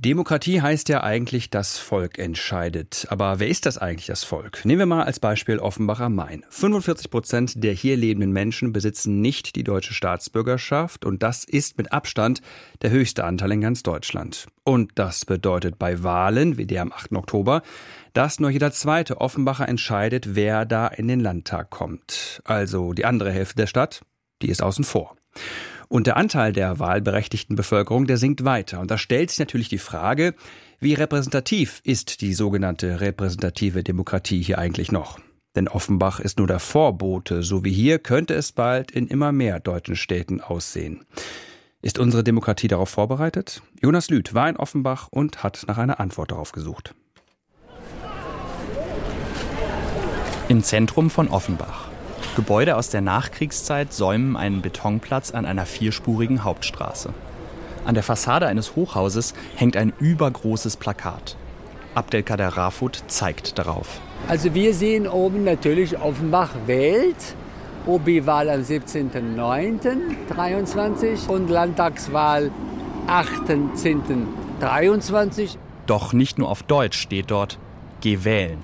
Demokratie heißt ja eigentlich, das Volk entscheidet. Aber wer ist das eigentlich, das Volk? Nehmen wir mal als Beispiel Offenbach am Main. 45 Prozent der hier lebenden Menschen besitzen nicht die deutsche Staatsbürgerschaft und das ist mit Abstand der höchste Anteil in ganz Deutschland. Und das bedeutet bei Wahlen, wie der am 8. Oktober, dass nur jeder zweite Offenbacher entscheidet, wer da in den Landtag kommt. Also die andere Hälfte der Stadt, die ist außen vor. Und der Anteil der wahlberechtigten Bevölkerung, der sinkt weiter. Und da stellt sich natürlich die Frage, wie repräsentativ ist die sogenannte repräsentative Demokratie hier eigentlich noch? Denn Offenbach ist nur der Vorbote, so wie hier könnte es bald in immer mehr deutschen Städten aussehen. Ist unsere Demokratie darauf vorbereitet? Jonas Lüth war in Offenbach und hat nach einer Antwort darauf gesucht. Im Zentrum von Offenbach. Gebäude aus der Nachkriegszeit säumen einen Betonplatz an einer vierspurigen Hauptstraße. An der Fassade eines Hochhauses hängt ein übergroßes Plakat. Abdelkader Rafut zeigt darauf. Also wir sehen oben natürlich Offenbach wählt. OB-Wahl am 17.09.23 und Landtagswahl 18.10.23. Doch nicht nur auf Deutsch steht dort Geh wählen,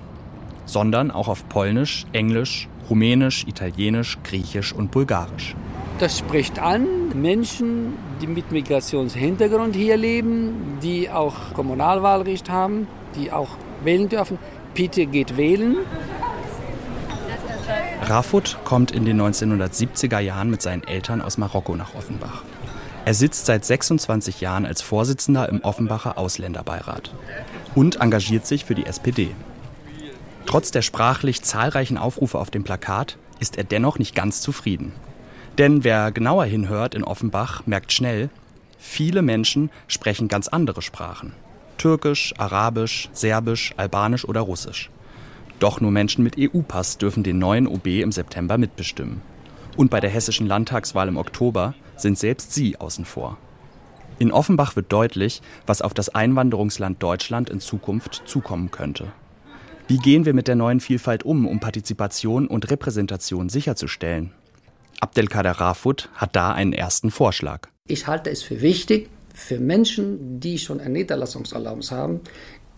sondern auch auf Polnisch, Englisch Rumänisch, Italienisch, Griechisch und Bulgarisch. Das spricht an Menschen, die mit Migrationshintergrund hier leben, die auch Kommunalwahlrecht haben, die auch wählen dürfen. Bitte geht wählen. Rafut kommt in den 1970er Jahren mit seinen Eltern aus Marokko nach Offenbach. Er sitzt seit 26 Jahren als Vorsitzender im Offenbacher Ausländerbeirat und engagiert sich für die SPD. Trotz der sprachlich zahlreichen Aufrufe auf dem Plakat ist er dennoch nicht ganz zufrieden. Denn wer genauer hinhört in Offenbach, merkt schnell, viele Menschen sprechen ganz andere Sprachen. Türkisch, Arabisch, Serbisch, Albanisch oder Russisch. Doch nur Menschen mit EU-Pass dürfen den neuen OB im September mitbestimmen. Und bei der hessischen Landtagswahl im Oktober sind selbst sie außen vor. In Offenbach wird deutlich, was auf das Einwanderungsland Deutschland in Zukunft zukommen könnte. Wie gehen wir mit der neuen Vielfalt um, um Partizipation und Repräsentation sicherzustellen? Abdelkader Rafut hat da einen ersten Vorschlag. Ich halte es für wichtig, für Menschen, die schon eine Niederlassungserlaubnis haben,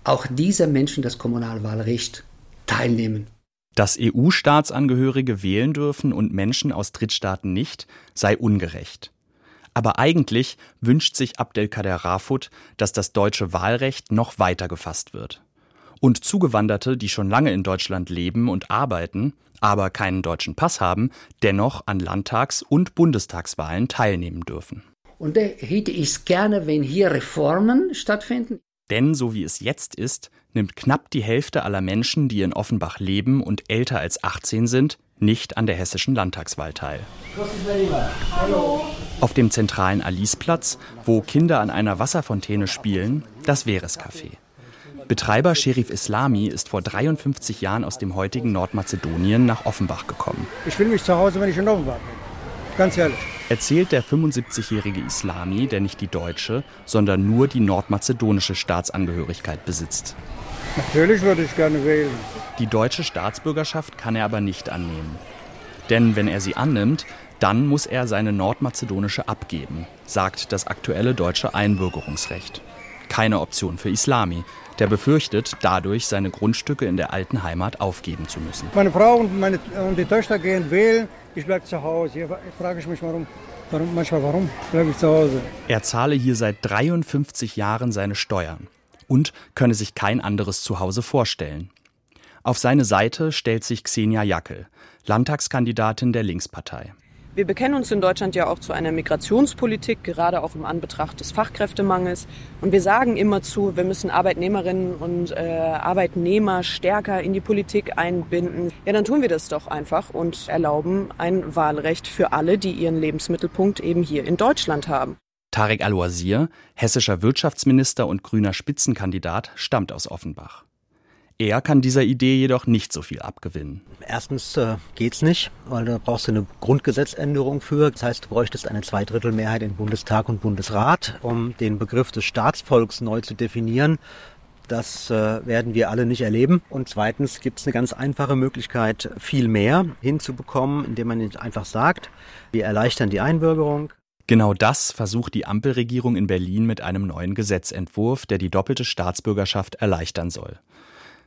auch diese Menschen das Kommunalwahlrecht teilnehmen. Dass EU-Staatsangehörige wählen dürfen und Menschen aus Drittstaaten nicht, sei ungerecht. Aber eigentlich wünscht sich Abdelkader Rafut, dass das deutsche Wahlrecht noch weiter gefasst wird und Zugewanderte, die schon lange in Deutschland leben und arbeiten, aber keinen deutschen Pass haben, dennoch an Landtags- und Bundestagswahlen teilnehmen dürfen. Und da hätte ich es gerne, wenn hier Reformen stattfinden. Denn so wie es jetzt ist, nimmt knapp die Hälfte aller Menschen, die in Offenbach leben und älter als 18 sind, nicht an der hessischen Landtagswahl teil. Hallo. Auf dem zentralen Aliceplatz, wo Kinder an einer Wasserfontäne spielen, das Veres-Café. Betreiber Sherif Islami ist vor 53 Jahren aus dem heutigen Nordmazedonien nach Offenbach gekommen. Ich fühle mich zu Hause, wenn ich in Offenbach bin. Ganz ehrlich. Erzählt der 75-jährige Islami, der nicht die deutsche, sondern nur die nordmazedonische Staatsangehörigkeit besitzt. Natürlich würde ich gerne wählen. Die deutsche Staatsbürgerschaft kann er aber nicht annehmen. Denn wenn er sie annimmt, dann muss er seine nordmazedonische abgeben, sagt das aktuelle deutsche Einbürgerungsrecht. Keine Option für Islami, der befürchtet, dadurch seine Grundstücke in der alten Heimat aufgeben zu müssen. Meine Frau und, meine, und die Töchter gehen wählen, ich bleibe zu Hause. Hier frage ich mich, warum, warum manchmal, warum bleibe ich zu Hause? Er zahle hier seit 53 Jahren seine Steuern und könne sich kein anderes Zuhause vorstellen. Auf seine Seite stellt sich Xenia Jackel, Landtagskandidatin der Linkspartei. Wir bekennen uns in Deutschland ja auch zu einer Migrationspolitik, gerade auch im Anbetracht des Fachkräftemangels. Und wir sagen immer zu, wir müssen Arbeitnehmerinnen und äh, Arbeitnehmer stärker in die Politik einbinden. Ja, dann tun wir das doch einfach und erlauben ein Wahlrecht für alle, die ihren Lebensmittelpunkt eben hier in Deutschland haben. Tarek Al-Wazir, hessischer Wirtschaftsminister und grüner Spitzenkandidat, stammt aus Offenbach. Er kann dieser Idee jedoch nicht so viel abgewinnen. Erstens äh, geht's nicht, weil da brauchst du eine Grundgesetzänderung für. Das heißt, du bräuchtest eine Zweidrittelmehrheit in Bundestag und Bundesrat, um den Begriff des Staatsvolks neu zu definieren. Das äh, werden wir alle nicht erleben. Und zweitens gibt es eine ganz einfache Möglichkeit, viel mehr hinzubekommen, indem man einfach sagt, wir erleichtern die Einbürgerung. Genau das versucht die Ampelregierung in Berlin mit einem neuen Gesetzentwurf, der die doppelte Staatsbürgerschaft erleichtern soll.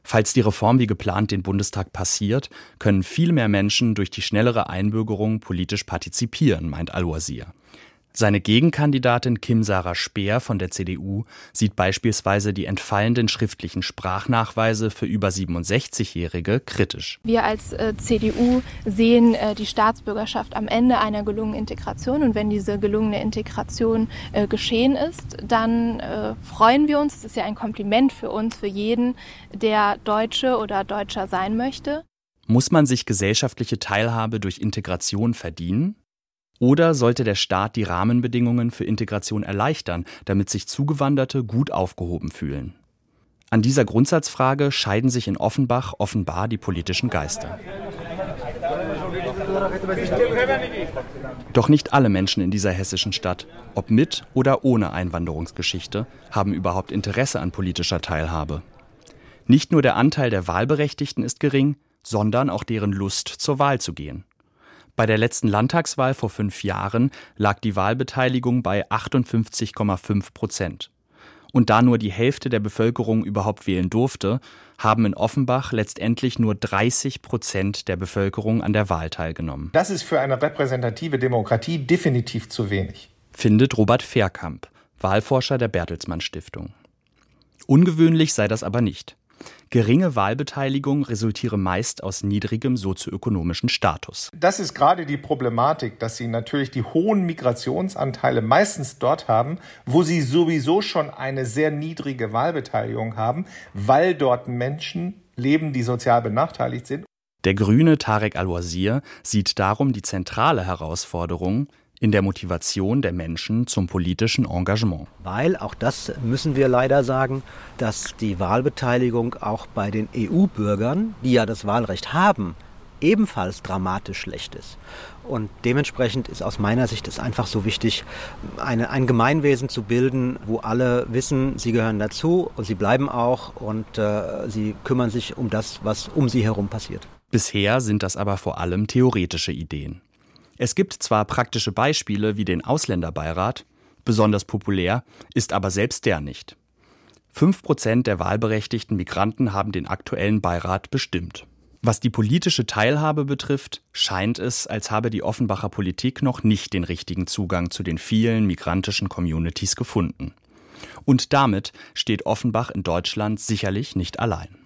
Falls die Reform wie geplant den Bundestag passiert, können viel mehr Menschen durch die schnellere Einbürgerung politisch partizipieren, meint Al-Wazir. Seine Gegenkandidatin Kim Sarah Speer von der CDU sieht beispielsweise die entfallenden schriftlichen Sprachnachweise für über 67-Jährige kritisch. Wir als äh, CDU sehen äh, die Staatsbürgerschaft am Ende einer gelungenen Integration. Und wenn diese gelungene Integration äh, geschehen ist, dann äh, freuen wir uns. Es ist ja ein Kompliment für uns, für jeden, der Deutsche oder Deutscher sein möchte. Muss man sich gesellschaftliche Teilhabe durch Integration verdienen? Oder sollte der Staat die Rahmenbedingungen für Integration erleichtern, damit sich Zugewanderte gut aufgehoben fühlen? An dieser Grundsatzfrage scheiden sich in Offenbach offenbar die politischen Geister. Doch nicht alle Menschen in dieser hessischen Stadt, ob mit oder ohne Einwanderungsgeschichte, haben überhaupt Interesse an politischer Teilhabe. Nicht nur der Anteil der Wahlberechtigten ist gering, sondern auch deren Lust zur Wahl zu gehen. Bei der letzten Landtagswahl vor fünf Jahren lag die Wahlbeteiligung bei 58,5 Prozent. Und da nur die Hälfte der Bevölkerung überhaupt wählen durfte, haben in Offenbach letztendlich nur 30 Prozent der Bevölkerung an der Wahl teilgenommen. Das ist für eine repräsentative Demokratie definitiv zu wenig. Findet Robert Verkamp, Wahlforscher der Bertelsmann Stiftung. Ungewöhnlich sei das aber nicht. Geringe Wahlbeteiligung resultiere meist aus niedrigem sozioökonomischen Status. Das ist gerade die Problematik, dass sie natürlich die hohen Migrationsanteile meistens dort haben, wo sie sowieso schon eine sehr niedrige Wahlbeteiligung haben, weil dort Menschen leben, die sozial benachteiligt sind. Der Grüne Tarek Al-Wazir sieht darum die zentrale Herausforderung, in der Motivation der Menschen zum politischen Engagement. Weil, auch das müssen wir leider sagen, dass die Wahlbeteiligung auch bei den EU-Bürgern, die ja das Wahlrecht haben, ebenfalls dramatisch schlecht ist. Und dementsprechend ist aus meiner Sicht es einfach so wichtig, eine, ein Gemeinwesen zu bilden, wo alle wissen, sie gehören dazu und sie bleiben auch und äh, sie kümmern sich um das, was um sie herum passiert. Bisher sind das aber vor allem theoretische Ideen. Es gibt zwar praktische Beispiele wie den Ausländerbeirat, besonders populär ist aber selbst der nicht. Fünf Prozent der wahlberechtigten Migranten haben den aktuellen Beirat bestimmt. Was die politische Teilhabe betrifft, scheint es, als habe die Offenbacher Politik noch nicht den richtigen Zugang zu den vielen migrantischen Communities gefunden. Und damit steht Offenbach in Deutschland sicherlich nicht allein.